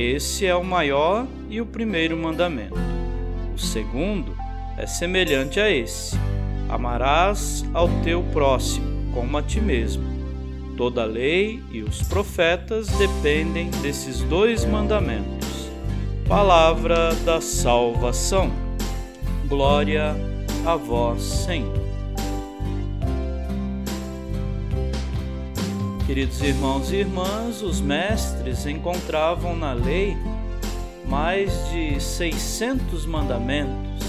Esse é o maior e o primeiro mandamento. O segundo é semelhante a esse: amarás ao teu próximo como a ti mesmo. Toda a lei e os profetas dependem desses dois mandamentos. Palavra da salvação. Glória a vós, Senhor. Queridos irmãos e irmãs, os mestres encontravam na lei mais de 600 mandamentos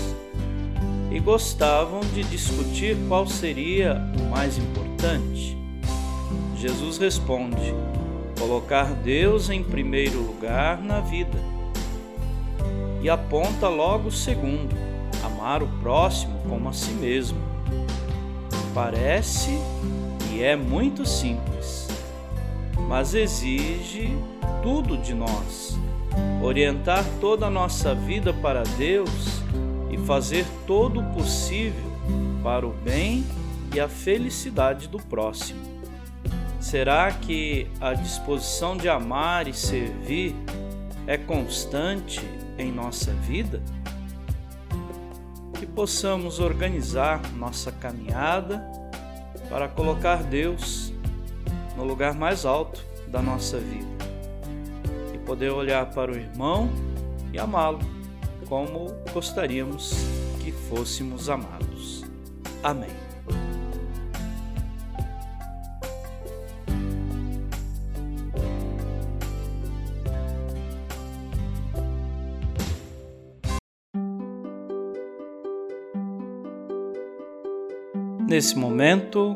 e gostavam de discutir qual seria o mais importante. Jesus responde: colocar Deus em primeiro lugar na vida. E aponta logo o segundo: amar o próximo como a si mesmo. Parece e é muito simples mas exige tudo de nós. Orientar toda a nossa vida para Deus e fazer todo o possível para o bem e a felicidade do próximo. Será que a disposição de amar e servir é constante em nossa vida? Que possamos organizar nossa caminhada para colocar Deus no lugar mais alto da nossa vida e poder olhar para o irmão e amá-lo como gostaríamos que fôssemos amados. Amém. Nesse momento,